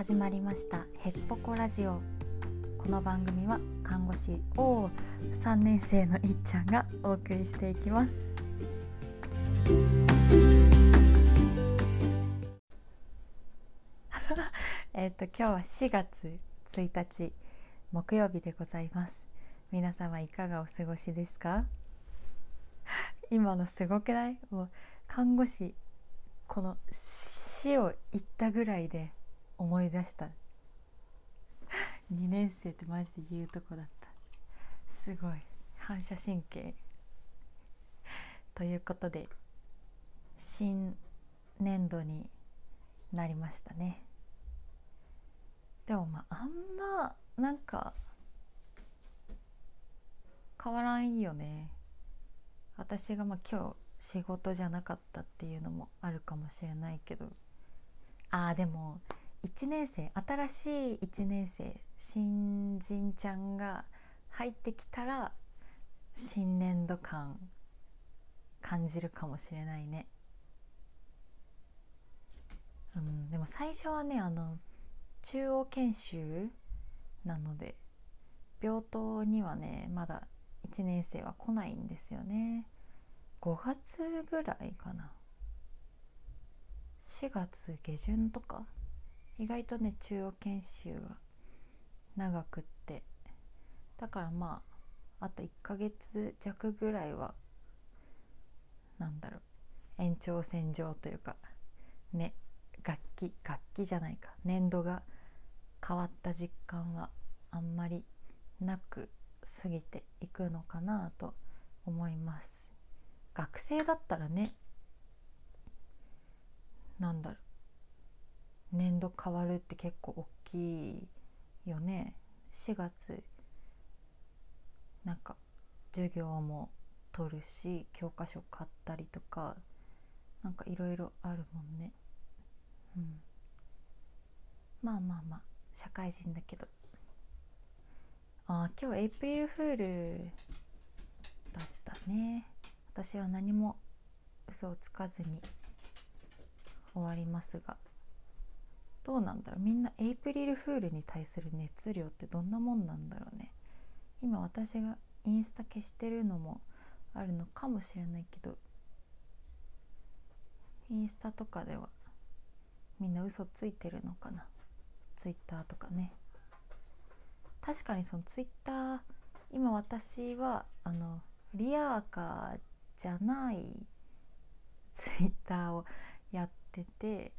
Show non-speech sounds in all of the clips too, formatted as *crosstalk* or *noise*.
始まりましたヘッポコラジオ。この番組は看護師お3年生のいっちゃんがお送りしていきます。*laughs* えっと今日は4月1日木曜日でございます。皆様いかがお過ごしですか？今のすごくない？もう看護師この死を言ったぐらいで思い出した。2年生ってマジで言うとこだった。すごい。反射神経。ということで新年度になりましたね。でもまああんまなんか変わらんよね。私がまあ今日仕事じゃなかったっていうのもあるかもしれないけど。あーでも1年生新しい1年生新人ちゃんが入ってきたら新年度感感じるかもしれないね。うん、でも最初はねあの中央研修なので病棟にはねまだ1年生は来ないんですよね5月ぐらいかな4月下旬とか意外とね中央研修が長くって。だからまああと1ヶ月弱ぐらいはなんだろう。延長線上というかね楽器楽器じゃないか。年度が変わった実感はあんまりなく過ぎていくのかなと思います。学生だったらねなんだろう。年度変わるって結構大きいよね。4月なんか授業も取るし教科書買ったりとかなんかいろいろあるもんね。うん。まあまあまあ社会人だけど。ああ今日エイプリルフールだったね。私は何も嘘をつかずに終わりますが。どうなんだろう。みんなエイプリルフールに対する熱量ってどんなもんなんだろうね。今私がインスタ消してるのもあるのかもしれないけどインスタとかではみんな嘘ついてるのかな。ツイッターとかね。確かにそのツイッター今私はあのリアーカーじゃないツイッターをやってて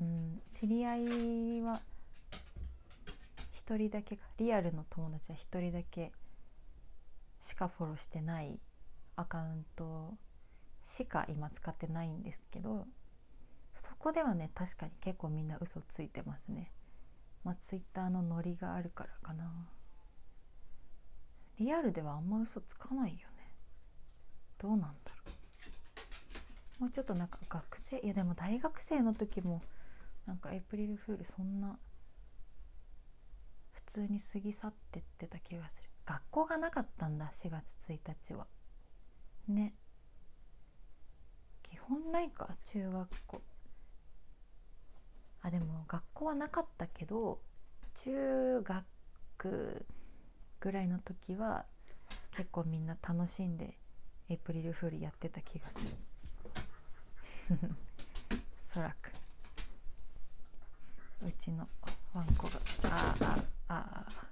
うん、知り合いは1人だけかリアルの友達は1人だけしかフォローしてないアカウントしか今使ってないんですけどそこではね確かに結構みんな嘘ついてますね。まあツイッターのノリがあるからかな。リアルではあんま嘘つかないよね。どうなんだろう。もうちょっとなんか学生いやでも大学生の時もなんかエイプリルフールそんな普通に過ぎ去ってってた気がする。学校がなかったんだ4月1日は。ね。基本ないか中学校。あでも学校はなかったけど中学ぐらいの時は結構みんな楽しんでエイプリルフールやってた気がする。*laughs* そらく。うちのワンコが。ああああ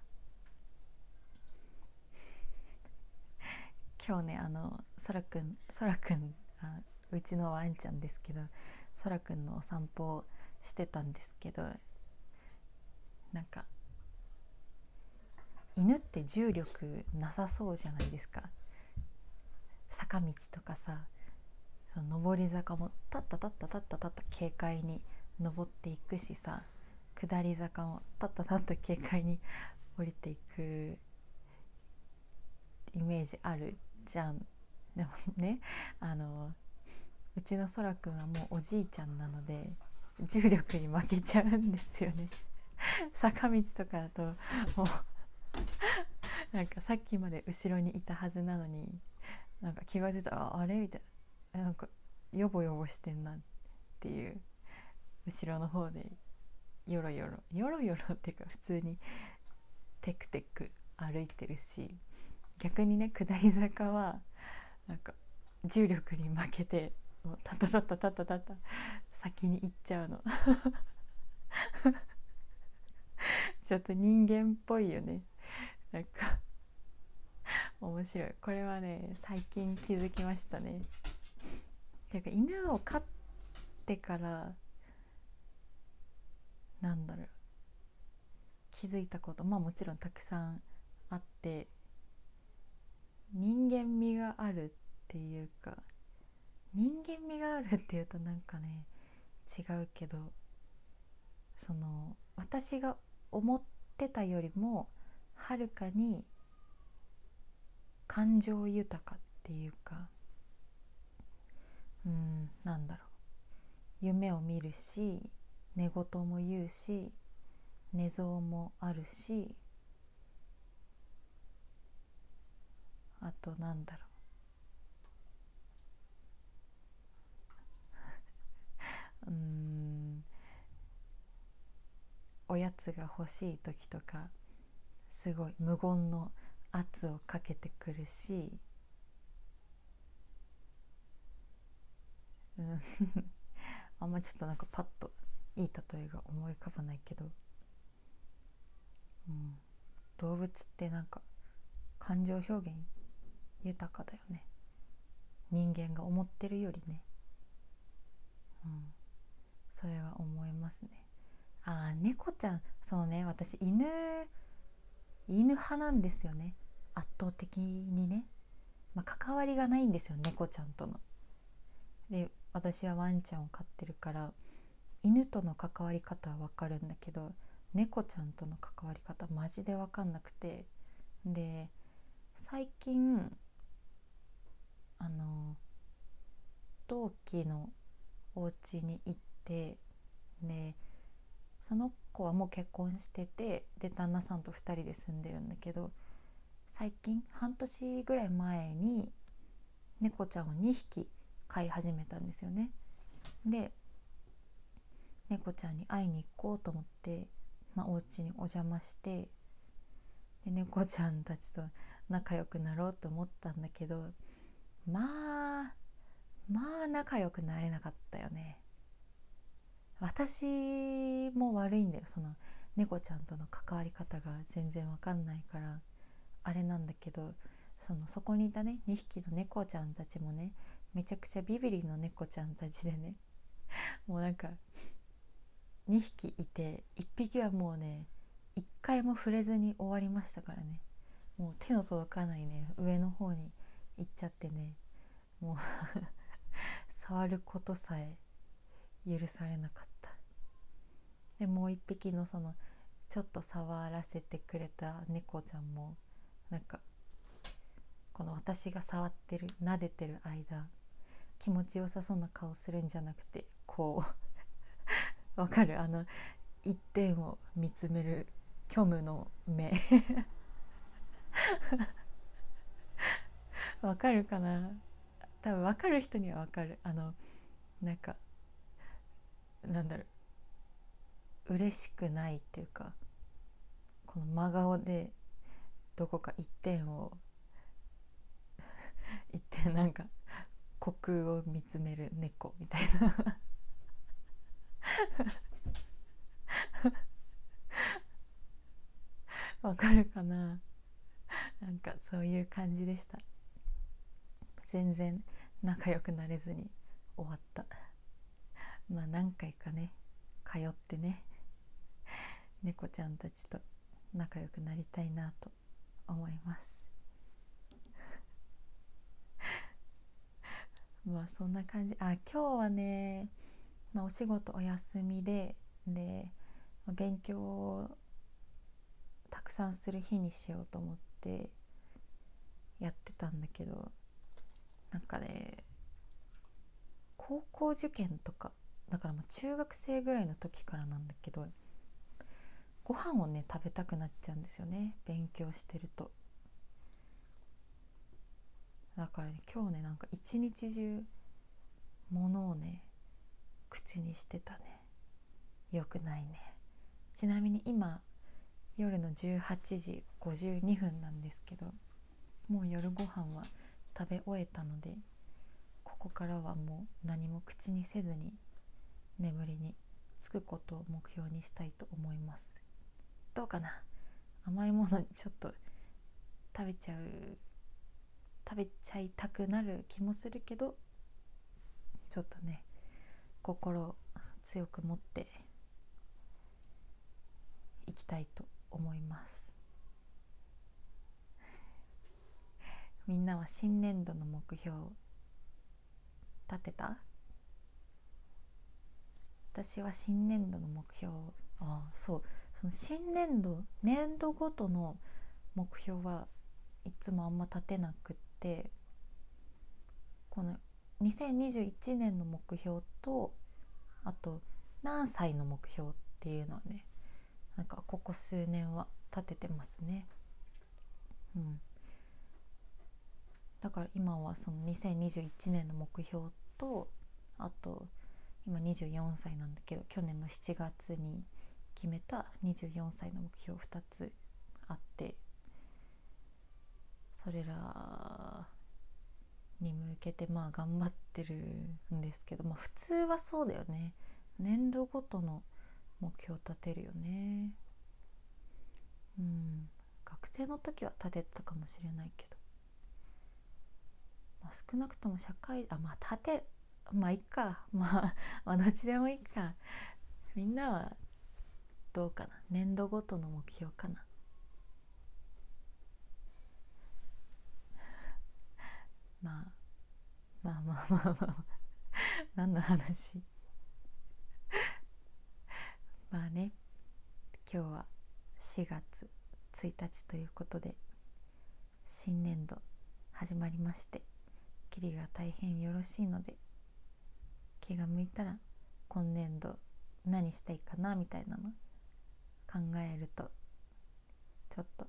*laughs* 今日ねあのそらくんそらくんあうちのワンちゃんですけどそらくんのお散歩をしてたんですけどなんか犬って重力なさそうじゃないですか。坂道とかさその上り坂もタッタタッタタッタタッタ軽快に登っていくしさ。下り坂をたったたった軽快に降りていくイメージあるじゃん。でもねあのうちのそらくんはもうおじいちゃんなので重力に負けちゃうんですよね。坂道とかだともうなんかさっきまで後ろにいたはずなのになんか気が付いたらあれ？みたいな。なんかヨボヨボしてんなっていう後ろの方でよろよろよろよろっていうか普通にテクテク歩いてるし逆にね下り坂はなんか重力に負けてもうタタタタタタタタ先に行っちゃうの。*laughs* ちょっと人間っぽいよね。なんか面白い。これはね最近気づきましたね。てか犬を飼ってからなんだろう。気づいたことまあもちろんたくさんあって人間味があるっていうか人間味があるっていうとなんかね違うけどその私が思ってたよりもはるかに感情豊かっていうかうんなんだろう。夢を見るし寝言も言うし寝相もあるしあとなんだろう。*laughs* うん。おやつが欲しい時とかすごい無言の圧をかけてくるし、うん、*laughs* あんまちょっとなんかパッといい例えが思い浮かばないけど、うん、動物ってなんか感情表現豊かだよね。人間が思ってるよりね、うん、それは思いますね。ああ猫ちゃん。そうね。私犬犬派なんですよね。圧倒的にね、まあ、関わりがないんですよ猫ちゃんとの。で私はワンちゃんを飼ってるから。犬との関わり方は分かるんだけど猫ちゃんとの関わり方マジで分かんなくてで最近あの同期のお家に行ってでその子はもう結婚しててで旦那さんと2人で住んでるんだけど最近半年ぐらい前に猫ちゃんを2匹飼い始めたんですよね。で猫ちゃんに会いに行こうと思って、まあ、お家にお邪魔してで猫ちゃんたちと仲良くなろうと思ったんだけどまあまあ仲良くなれなかったよね。私も悪いんだよその猫ちゃんとの関わり方が全然わかんないからあれなんだけどそのそこにいたね2匹の猫ちゃんたちもねめちゃくちゃビビリの猫ちゃんたちでねもうなんか2匹いて1匹はもうね1回も触れずに終わりましたからね。もう手の届かないね上の方に行っちゃってね。もう *laughs* 触ることさえ許されなかった。でもう一匹のそのちょっと触らせてくれた猫ちゃんもなんかこの私が触ってる撫でてる間気持ちよさそうな顔するんじゃなくてこうわかる。あの一点を見つめる虚無の目。*laughs* わかるかな？多分わかる人にはわかる。あのなんかなんだろう。嬉しくないっていうかこの真顔でどこか一点を *laughs* 一点なんか虚空を見つめる猫みたいな。*laughs* わかるかな？なんかそういう感じでした。全然仲良くなれずに終わった。まあ何回かね通ってね猫ちゃんたちと仲良くなりたいなと思います。*laughs* まあそんな感じ。あ今日はね、まあ、お仕事お休みでで勉強をたくさんする日にしようと思ってやってたんだけどなんかね高校受験とかだからもう中学生ぐらいの時からなんだけどご飯をね食べたくなっちゃうんですよね勉強してると。だからね今日ねなんか一日中ものをね口にしてたね。よくないね。ちなみに今夜の18時52分なんですけどもう夜ご飯は食べ終えたのでここからはもう何も口にせずに眠りにつくことを目標にしたいと思います。どうかな？甘いものちょっと食べちゃう食べちゃいたくなる気もするけどちょっとね心を強く持っていきたいと思います。みんなは新年度の目標立てた？私は新年度の目標ああそう。その新年度年度ごとの目標はいつもあんま立てなくってこの2021年の目標とあと何歳の目標っていうのはねなんかここ数年は立ててますね。うん、だから今はその2021年の目標とあと今24歳なんだけど去年の7月に決めた24歳の目標2つあってそれらけてまあ頑張ってるんですけど、まあ、普通はそうだよね。年度ごとの目標立てるよね。うん。学生の時は立てたかもしれないけど、まあ、少なくとも社会あまあ立てまあいっか。まあ *laughs* まあどっちでもいいか。みんなはどうかな。年度ごとの目標かなまあまあまあ何の話まあね今日は4月1日ということで新年度始まりましてキリが大変よろしいので気が向いたら今年度何したいかなみたいなの考えるとちょっと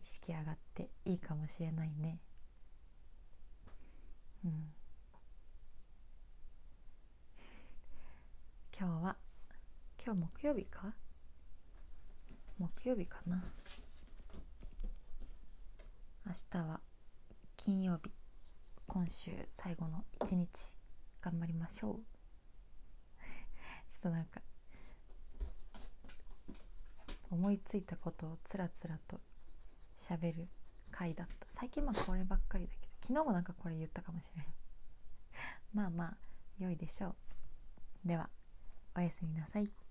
意識上がっていいかもしれないねうん今日は今日木曜日か？木曜日かな？明日は金曜日。今週最後の一日頑張りましょう。*laughs* ちょっとなんか思いついたことをつらつらと喋る回だった。最近まあこればっかりだけど昨日もなんかこれ言ったかもしれない *laughs* まあまあ良いでしょう。では。おやすみなさい。